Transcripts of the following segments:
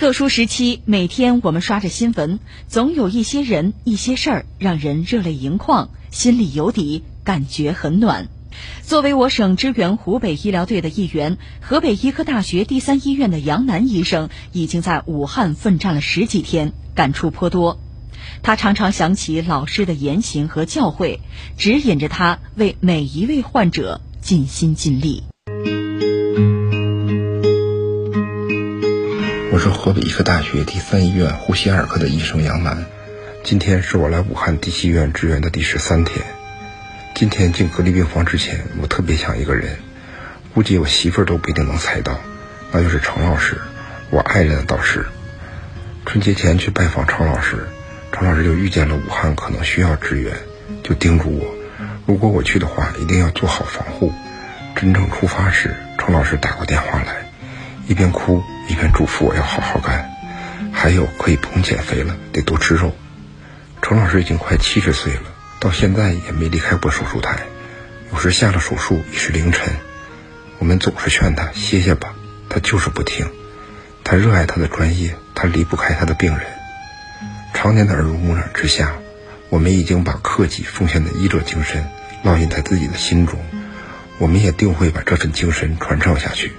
特殊时期，每天我们刷着新闻，总有一些人、一些事儿让人热泪盈眶，心里有底，感觉很暖。作为我省支援湖北医疗队的一员，河北医科大学第三医院的杨楠医生已经在武汉奋战了十几天，感触颇多。他常常想起老师的言行和教诲，指引着他为每一位患者尽心尽力。是河北医科大学第三医院呼吸二科的医生杨楠，今天是我来武汉第七医院支援的第十三天。今天进隔离病房之前，我特别想一个人，估计我媳妇儿都不一定能猜到，那就是程老师，我爱人的导师。春节前去拜访程老师，程老师就遇见了武汉可能需要支援，就叮嘱我，如果我去的话，一定要做好防护。真正出发时，程老师打过电话来，一边哭。一边嘱咐我要好好干，还有可以不用减肥了，得多吃肉。程老师已经快七十岁了，到现在也没离开过手术台，有时下了手术已是凌晨。我们总是劝他歇歇吧，他就是不听。他热爱他的专业，他离不开他的病人。常年的耳濡目染之下，我们已经把克己奉献的医者精神烙印在自己的心中，我们也定会把这份精神传承下去。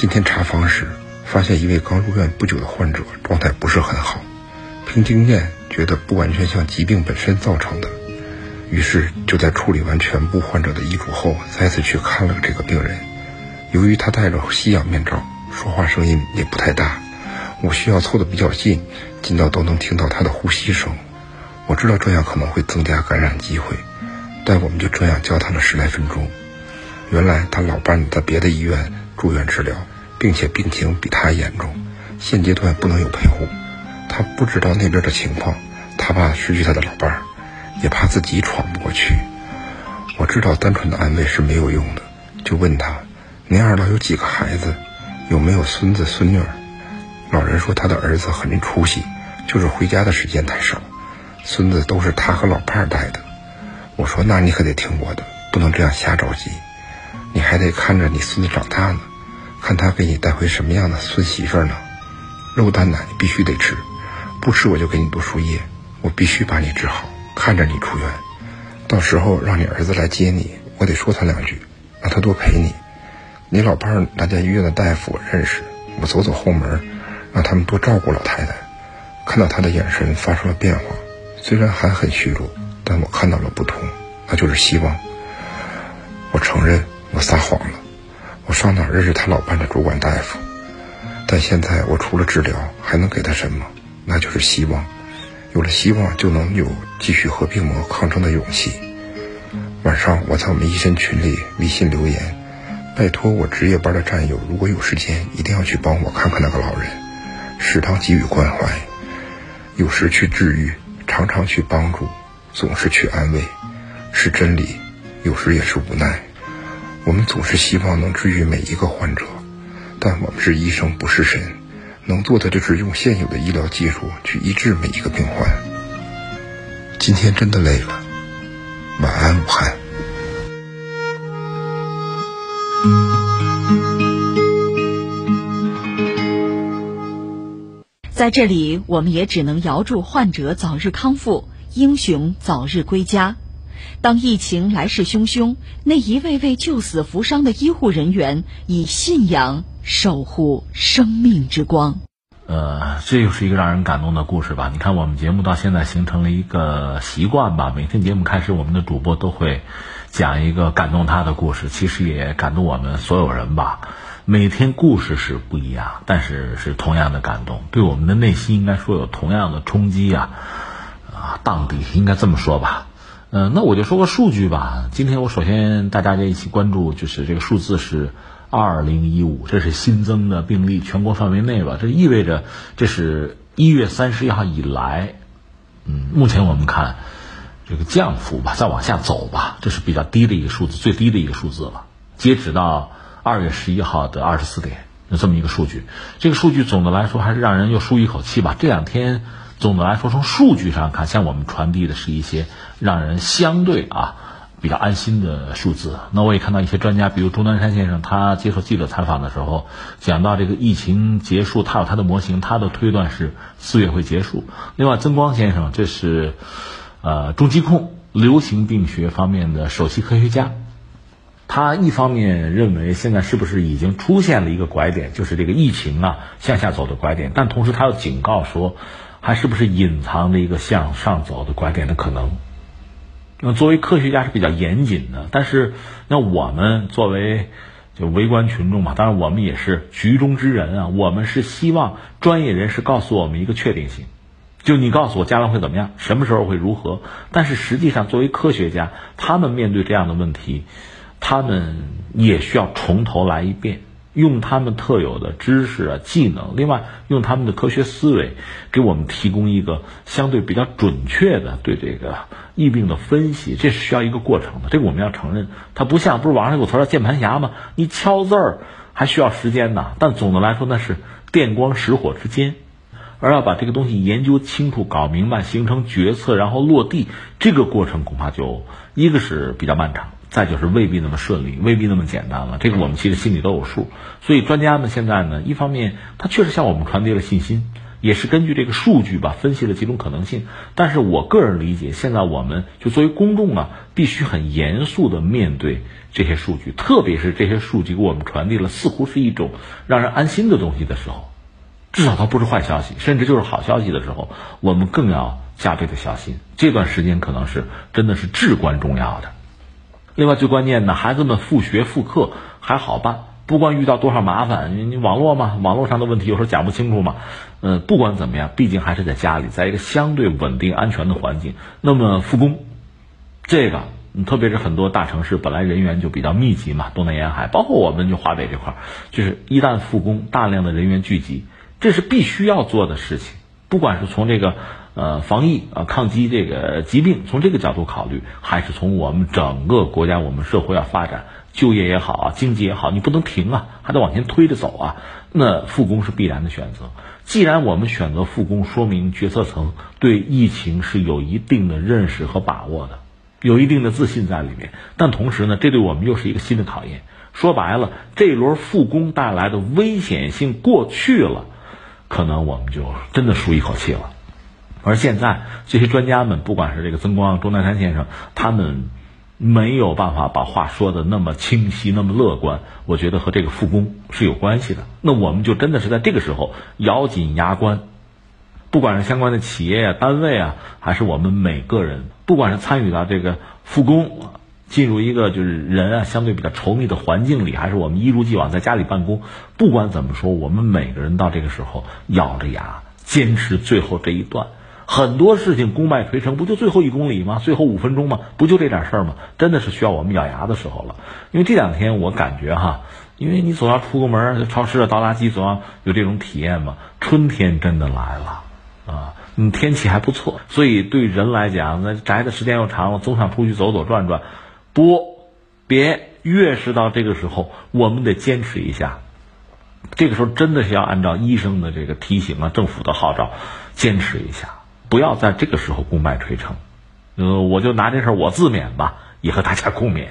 今天查房时，发现一位刚入院不久的患者状态不是很好。凭经验，觉得不完全像疾病本身造成的，于是就在处理完全部患者的遗嘱后，再次去看了这个病人。由于他戴着吸氧面罩，说话声音也不太大，我需要凑得比较近，近到都能听到他的呼吸声。我知道这样可能会增加感染机会，但我们就这样交谈了十来分钟。原来他老伴在别的医院。住院治疗，并且病情比他严重，现阶段不能有陪护。他不知道那边的情况，他怕失去他的老伴儿，也怕自己闯不过去。我知道单纯的安慰是没有用的，就问他：“您二老有几个孩子？有没有孙子孙女？”老人说他的儿子很出息，就是回家的时间太少，孙子都是他和老伴儿带的。我说：“那你可得听我的，不能这样瞎着急，你还得看着你孙子长大呢。”看他给你带回什么样的孙媳妇呢？肉蛋奶必须得吃，不吃我就给你读输液。我必须把你治好，看着你出院。到时候让你儿子来接你，我得说他两句，让他多陪你。你老伴儿那家医院的大夫我认识，我走走后门，让他们多照顾老太太。看到他的眼神发生了变化，虽然还很虚弱，但我看到了不同，那就是希望。我承认我撒谎了。我上哪认识他老伴的主管大夫？但现在我除了治疗，还能给他什么？那就是希望。有了希望，就能有继续和病魔抗争的勇气。晚上我在我们医生群里微信留言，拜托我值夜班的战友，如果有时间，一定要去帮我看看那个老人，适当给予关怀。有时去治愈，常常去帮助，总是去安慰，是真理，有时也是无奈。我们总是希望能治愈每一个患者，但我们是医生，不是神，能做的就是用现有的医疗技术去医治每一个病患。今天真的累了，晚安，武汉。在这里，我们也只能遥祝患者早日康复，英雄早日归家。当疫情来势汹汹，那一位位救死扶伤的医护人员以信仰守护生命之光。呃，这又是一个让人感动的故事吧？你看，我们节目到现在形成了一个习惯吧。每天节目开始，我们的主播都会讲一个感动他的故事，其实也感动我们所有人吧。每天故事是不一样，但是是同样的感动，对我们的内心应该说有同样的冲击啊啊！荡涤，应该这么说吧。嗯，那我就说个数据吧。今天我首先大家一起关注，就是这个数字是二零一五，这是新增的病例，全国范围内吧。这意味着这是一月三十一号以来，嗯，目前我们看这个降幅吧，再往下走吧，这是比较低的一个数字，最低的一个数字了。截止到二月十一号的二十四点，有这么一个数据。这个数据总的来说还是让人又舒一口气吧。这两天。总的来说，从数据上看，向我们传递的是一些让人相对啊比较安心的数字。那我也看到一些专家，比如钟南山先生，他接受记者采访的时候讲到这个疫情结束，他有他的模型，他的推断是四月会结束。另外，曾光先生，这是呃中疾控流行病学方面的首席科学家，他一方面认为现在是不是已经出现了一个拐点，就是这个疫情啊向下走的拐点，但同时他又警告说，还是不是隐藏着一个向上走的拐点的可能。那作为科学家是比较严谨的，但是那我们作为就围观群众嘛，当然我们也是局中之人啊。我们是希望专业人士告诉我们一个确定性，就你告诉我将来会怎么样，什么时候会如何。但是实际上，作为科学家，他们面对这样的问题，他们也需要从头来一遍。用他们特有的知识啊、技能，另外用他们的科学思维，给我们提供一个相对比较准确的对这个疫病的分析，这是需要一个过程的。这个我们要承认，它不像不是网上有词叫键盘侠吗？你敲字儿还需要时间呢。但总的来说，那是电光石火之间，而要把这个东西研究清楚、搞明白、形成决策，然后落地，这个过程恐怕就一个是比较漫长。再就是未必那么顺利，未必那么简单了。这个我们其实心里都有数。所以专家们现在呢，一方面他确实向我们传递了信心，也是根据这个数据吧分析了几种可能性。但是我个人理解，现在我们就作为公众啊，必须很严肃的面对这些数据，特别是这些数据给我们传递了似乎是一种让人安心的东西的时候，至少它不是坏消息，甚至就是好消息的时候，我们更要加倍的小心。这段时间可能是真的是至关重要的。另外最关键的，孩子们复学复课还好办，不管遇到多少麻烦，你你网络嘛，网络上的问题有时候讲不清楚嘛。嗯，不管怎么样，毕竟还是在家里，在一个相对稳定、安全的环境。那么复工，这个特别是很多大城市本来人员就比较密集嘛，东南沿海，包括我们就华北这块，就是一旦复工，大量的人员聚集，这是必须要做的事情。不管是从这个。呃，防疫啊，抗击这个疾病，从这个角度考虑，还是从我们整个国家、我们社会要发展，就业也好啊，经济也好，你不能停啊，还得往前推着走啊。那复工是必然的选择。既然我们选择复工，说明决策层对疫情是有一定的认识和把握的，有一定的自信在里面。但同时呢，这对我们又是一个新的考验。说白了，这轮复工带来的危险性过去了，可能我们就真的舒一口气了。而现在，这些专家们，不管是这个曾光、钟南山先生，他们没有办法把话说的那么清晰、那么乐观。我觉得和这个复工是有关系的。那我们就真的是在这个时候咬紧牙关，不管是相关的企业啊、单位啊，还是我们每个人，不管是参与到这个复工，进入一个就是人啊相对比较稠密的环境里，还是我们一如既往在家里办公，不管怎么说，我们每个人到这个时候咬着牙坚持最后这一段。很多事情功败垂成，不就最后一公里吗？最后五分钟吗？不就这点事儿吗？真的是需要我们咬牙的时候了。因为这两天我感觉哈，因为你总要出个门，超市、倒垃圾总要有这种体验嘛。春天真的来了啊，嗯，天气还不错，所以对人来讲，那宅的时间又长了，总想出去走走转转。不，别，越是到这个时候，我们得坚持一下。这个时候真的是要按照医生的这个提醒啊，政府的号召，坚持一下。不要在这个时候功败垂成，呃，我就拿这事儿我自勉吧，也和大家共勉。